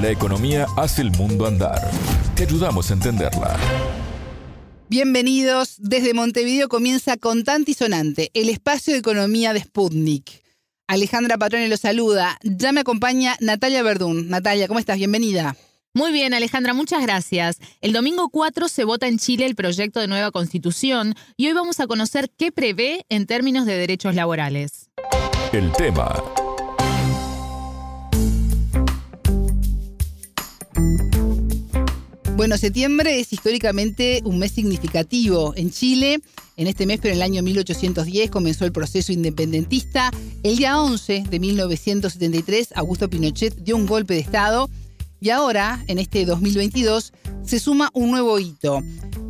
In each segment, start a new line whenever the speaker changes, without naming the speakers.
La economía hace el mundo andar. Te ayudamos a entenderla.
Bienvenidos. Desde Montevideo comienza Contante y Sonante, el espacio de economía de Sputnik. Alejandra Patrone lo saluda. Ya me acompaña Natalia Verdún. Natalia, ¿cómo estás? Bienvenida.
Muy bien, Alejandra, muchas gracias. El domingo 4 se vota en Chile el proyecto de nueva constitución y hoy vamos a conocer qué prevé en términos de derechos laborales.
El tema.
Bueno, septiembre es históricamente un mes significativo en Chile. En este mes, pero en el año 1810, comenzó el proceso independentista. El día 11 de 1973, Augusto Pinochet dio un golpe de Estado y ahora, en este 2022, se suma un nuevo hito.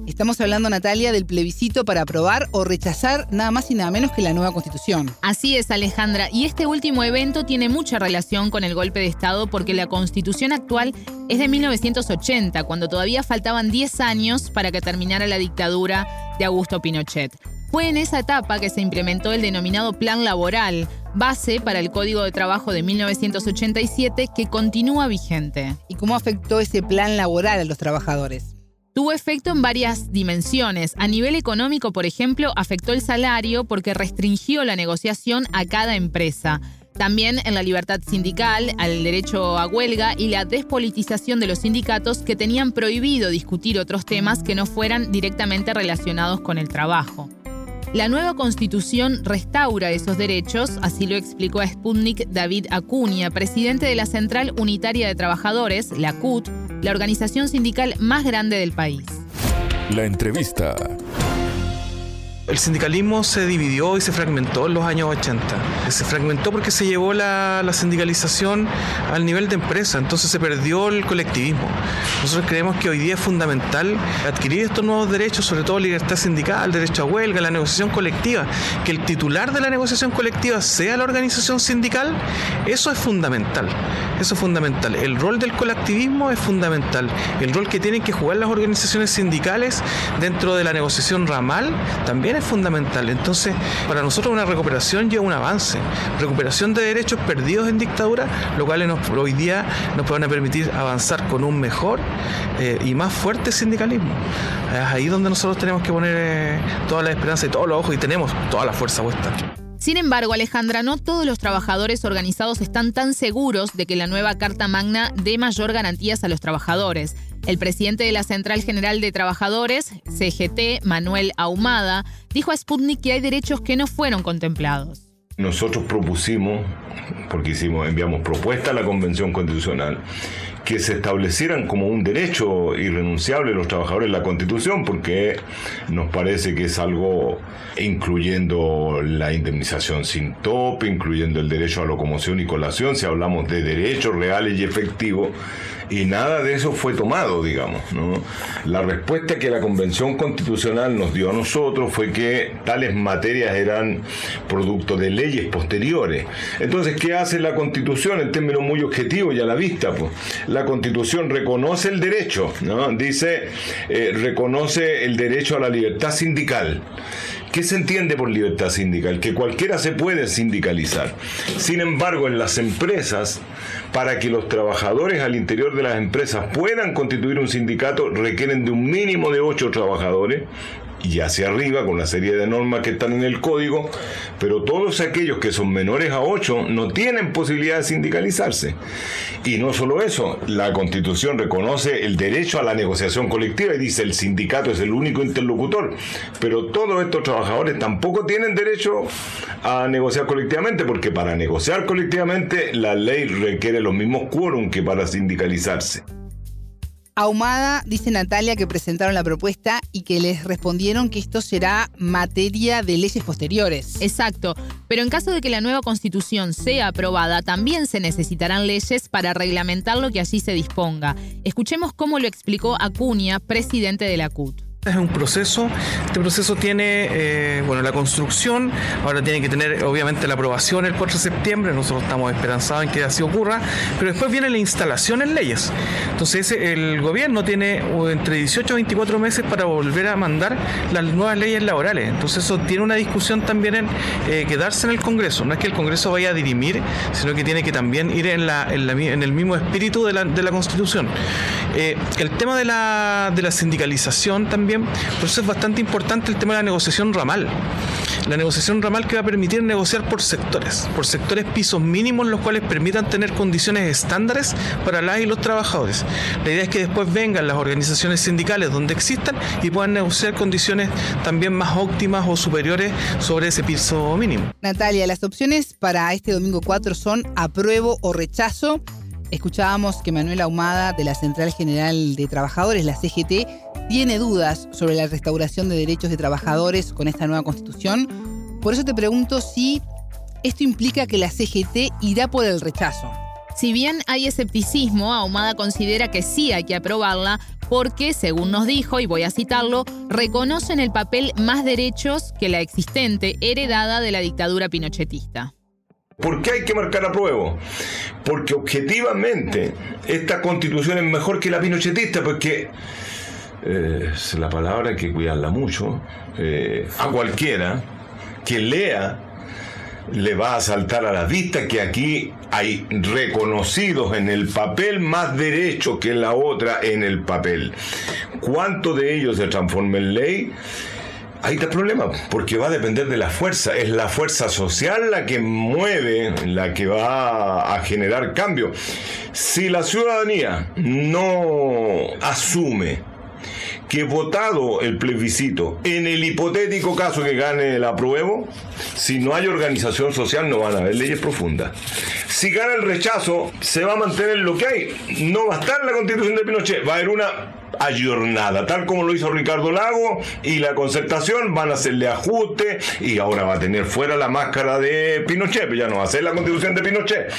Estamos hablando, Natalia, del plebiscito para aprobar o rechazar nada más y nada menos que la nueva constitución.
Así es, Alejandra. Y este último evento tiene mucha relación con el golpe de Estado porque la constitución actual es de 1980, cuando todavía faltaban 10 años para que terminara la dictadura de Augusto Pinochet. Fue en esa etapa que se implementó el denominado Plan Laboral, base para el Código de Trabajo de 1987 que continúa vigente.
¿Y cómo afectó ese plan laboral a los trabajadores?
Tuvo efecto en varias dimensiones. A nivel económico, por ejemplo, afectó el salario porque restringió la negociación a cada empresa. También en la libertad sindical, al derecho a huelga y la despolitización de los sindicatos que tenían prohibido discutir otros temas que no fueran directamente relacionados con el trabajo. La nueva constitución restaura esos derechos, así lo explicó a Sputnik David Acuña, presidente de la Central Unitaria de Trabajadores, la CUT, la organización sindical más grande del país.
La entrevista.
El sindicalismo se dividió y se fragmentó en los años 80. Se fragmentó porque se llevó la, sindicalización al nivel de empresa, entonces se perdió el colectivismo. Nosotros creemos que hoy día es fundamental adquirir estos nuevos derechos, sobre todo libertad sindical, derecho a huelga, la negociación colectiva. Que el titular de la negociación colectiva sea la organización sindical, eso es fundamental. Eso es fundamental. El rol del colectivismo es fundamental. El rol que tienen que jugar las organizaciones sindicales dentro de la negociación ramal también es fundamental. Entonces, para nosotros una recuperación lleva un avance. Recuperación de derechos perdidos en dictadura, lo cual nos, hoy día nos pueden permitir avanzar con un mejor eh, y más fuerte sindicalismo. Es ahí donde nosotros tenemos que poner eh, toda la esperanza y todos los ojos y tenemos toda la fuerza puesta.
Sin embargo, Alejandra, no todos los trabajadores organizados están tan seguros de que la nueva Carta Magna dé mayor garantías a los trabajadores. El presidente de la Central General de Trabajadores, CGT, Manuel Ahumada, dijo a Sputnik que hay derechos que no fueron contemplados.
Nosotros propusimos, porque hicimos, enviamos propuesta a la Convención Constitucional, que se establecieran como un derecho irrenunciable los trabajadores en la Constitución, porque nos parece que es algo incluyendo la indemnización sin tope, incluyendo el derecho a locomoción y colación, si hablamos de derechos reales y efectivos, y nada de eso fue tomado, digamos. ¿no? La respuesta que la Convención Constitucional nos dio a nosotros fue que tales materias eran producto de leyes posteriores. Entonces, ¿qué hace la Constitución en términos muy objetivos y a la vista? Pues? Constitución reconoce el derecho, ¿no? dice, eh, reconoce el derecho a la libertad sindical. ¿Qué se entiende por libertad sindical? Que cualquiera se puede sindicalizar. Sin embargo, en las empresas, para que los trabajadores al interior de las empresas puedan constituir un sindicato, requieren de un mínimo de ocho trabajadores y hacia arriba con la serie de normas que están en el código, pero todos aquellos que son menores a 8 no tienen posibilidad de sindicalizarse. Y no solo eso, la constitución reconoce el derecho a la negociación colectiva y dice el sindicato es el único interlocutor, pero todos estos trabajadores tampoco tienen derecho a negociar colectivamente, porque para negociar colectivamente la ley requiere los mismos quórum que para sindicalizarse.
Ahumada dice Natalia que presentaron la propuesta y que les respondieron que esto será materia de leyes posteriores.
Exacto, pero en caso de que la nueva constitución sea aprobada, también se necesitarán leyes para reglamentar lo que allí se disponga. Escuchemos cómo lo explicó Acuña, presidente de la CUT.
Es un proceso, este proceso tiene eh, bueno, la construcción, ahora tiene que tener obviamente la aprobación el 4 de septiembre, nosotros estamos esperanzados en que así ocurra, pero después viene la instalación en leyes. Entonces el gobierno tiene entre 18 y 24 meses para volver a mandar las nuevas leyes laborales, entonces eso tiene una discusión también en eh, quedarse en el Congreso, no es que el Congreso vaya a dirimir, sino que tiene que también ir en, la, en, el mismo espíritu de la, de la Constitución. Eh, el tema de la, de la sindicalización también por eso es bastante importante el tema de la negociación ramal. La negociación ramal que va a permitir negociar por sectores, por sectores pisos mínimos, los cuales permitan tener condiciones estándares para las y los trabajadores. La idea es que después vengan las organizaciones sindicales donde existan y puedan negociar condiciones también más óptimas o superiores sobre ese piso mínimo.
Natalia, las opciones para este domingo 4 son apruebo o rechazo. Escuchábamos que Manuel Ahumada de la Central General de Trabajadores, la CGT, tiene dudas sobre la restauración de derechos de trabajadores con esta nueva constitución. Por eso te pregunto si esto implica que la CGT irá por el rechazo.
Si bien hay escepticismo, Ahumada considera que sí hay que aprobarla porque, según nos dijo, y voy a citarlo, reconocen el papel más derechos que la existente heredada de la dictadura pinochetista.
¿Por qué hay que marcar apruebo? Porque objetivamente esta constitución es mejor que la pinochetista, porque eh, es la palabra hay que cuidarla mucho, eh, a cualquiera que lea le va a saltar a la vista que aquí hay reconocidos en el papel más derechos que la otra en el papel. ¿Cuánto de ellos se transforma en ley? Ahí está el problema, porque va a depender de la fuerza. Es la fuerza social la que mueve, la que va a generar cambio. Si la ciudadanía no asume que votado el plebiscito, en el hipotético caso que gane el apruebo, si no hay organización social no van a haber leyes profundas. Si gana el rechazo, se va a mantener lo que hay. No va a estar la constitución de Pinochet, va a haber una ayornada, tal como lo hizo Ricardo Lago y la concertación van a hacerle ajuste y ahora va a tener fuera la máscara de Pinochet, ya no va a ser la constitución de Pinochet,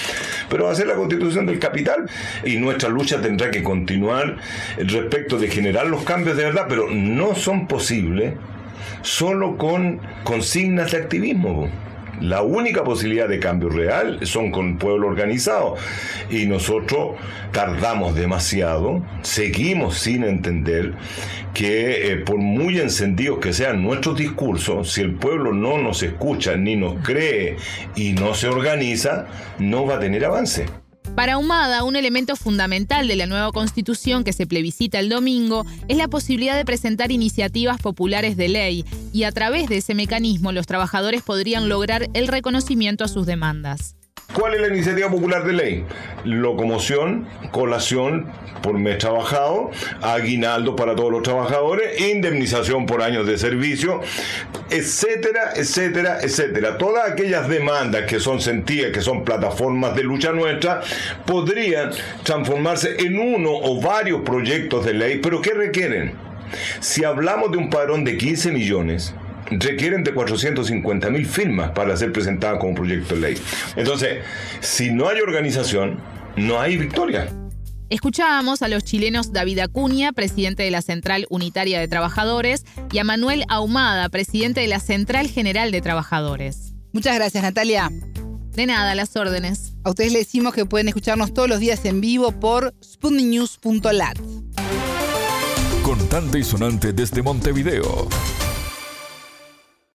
pero va a ser la constitución del capital y nuestra lucha tendrá que continuar respecto de generar los cambios de verdad, pero no son posibles solo con consignas de activismo. La única posibilidad de cambio real son con pueblo organizado. Y nosotros tardamos demasiado, seguimos sin entender que eh, por muy encendidos que sean nuestros discursos, si el pueblo no nos escucha ni nos cree y no se organiza, no va a tener avance.
Para Humada, un elemento fundamental de la nueva constitución que se plebiscita el domingo es la posibilidad de presentar iniciativas populares de ley y a través de ese mecanismo los trabajadores podrían lograr el reconocimiento a sus demandas.
¿Cuál es la iniciativa popular de ley? Locomoción, colación por mes trabajado, aguinaldo para todos los trabajadores, indemnización por años de servicio, etcétera, etcétera, etcétera. Todas aquellas demandas que son sentidas, que son plataformas de lucha nuestra, podrían transformarse en uno o varios proyectos de ley, pero ¿qué requieren? Si hablamos de un padrón de 15 millones, requieren de 450 mil firmas para ser presentada como proyecto de ley. Entonces, si no hay organización, no hay victoria.
Escuchábamos a los chilenos David Acuña, presidente de la Central Unitaria de Trabajadores, y a Manuel Ahumada, presidente de la Central General de Trabajadores.
Muchas gracias, Natalia.
De nada, las órdenes.
A ustedes les decimos que pueden escucharnos todos los días en vivo por sputniknews.lat.
Contante y sonante desde Montevideo.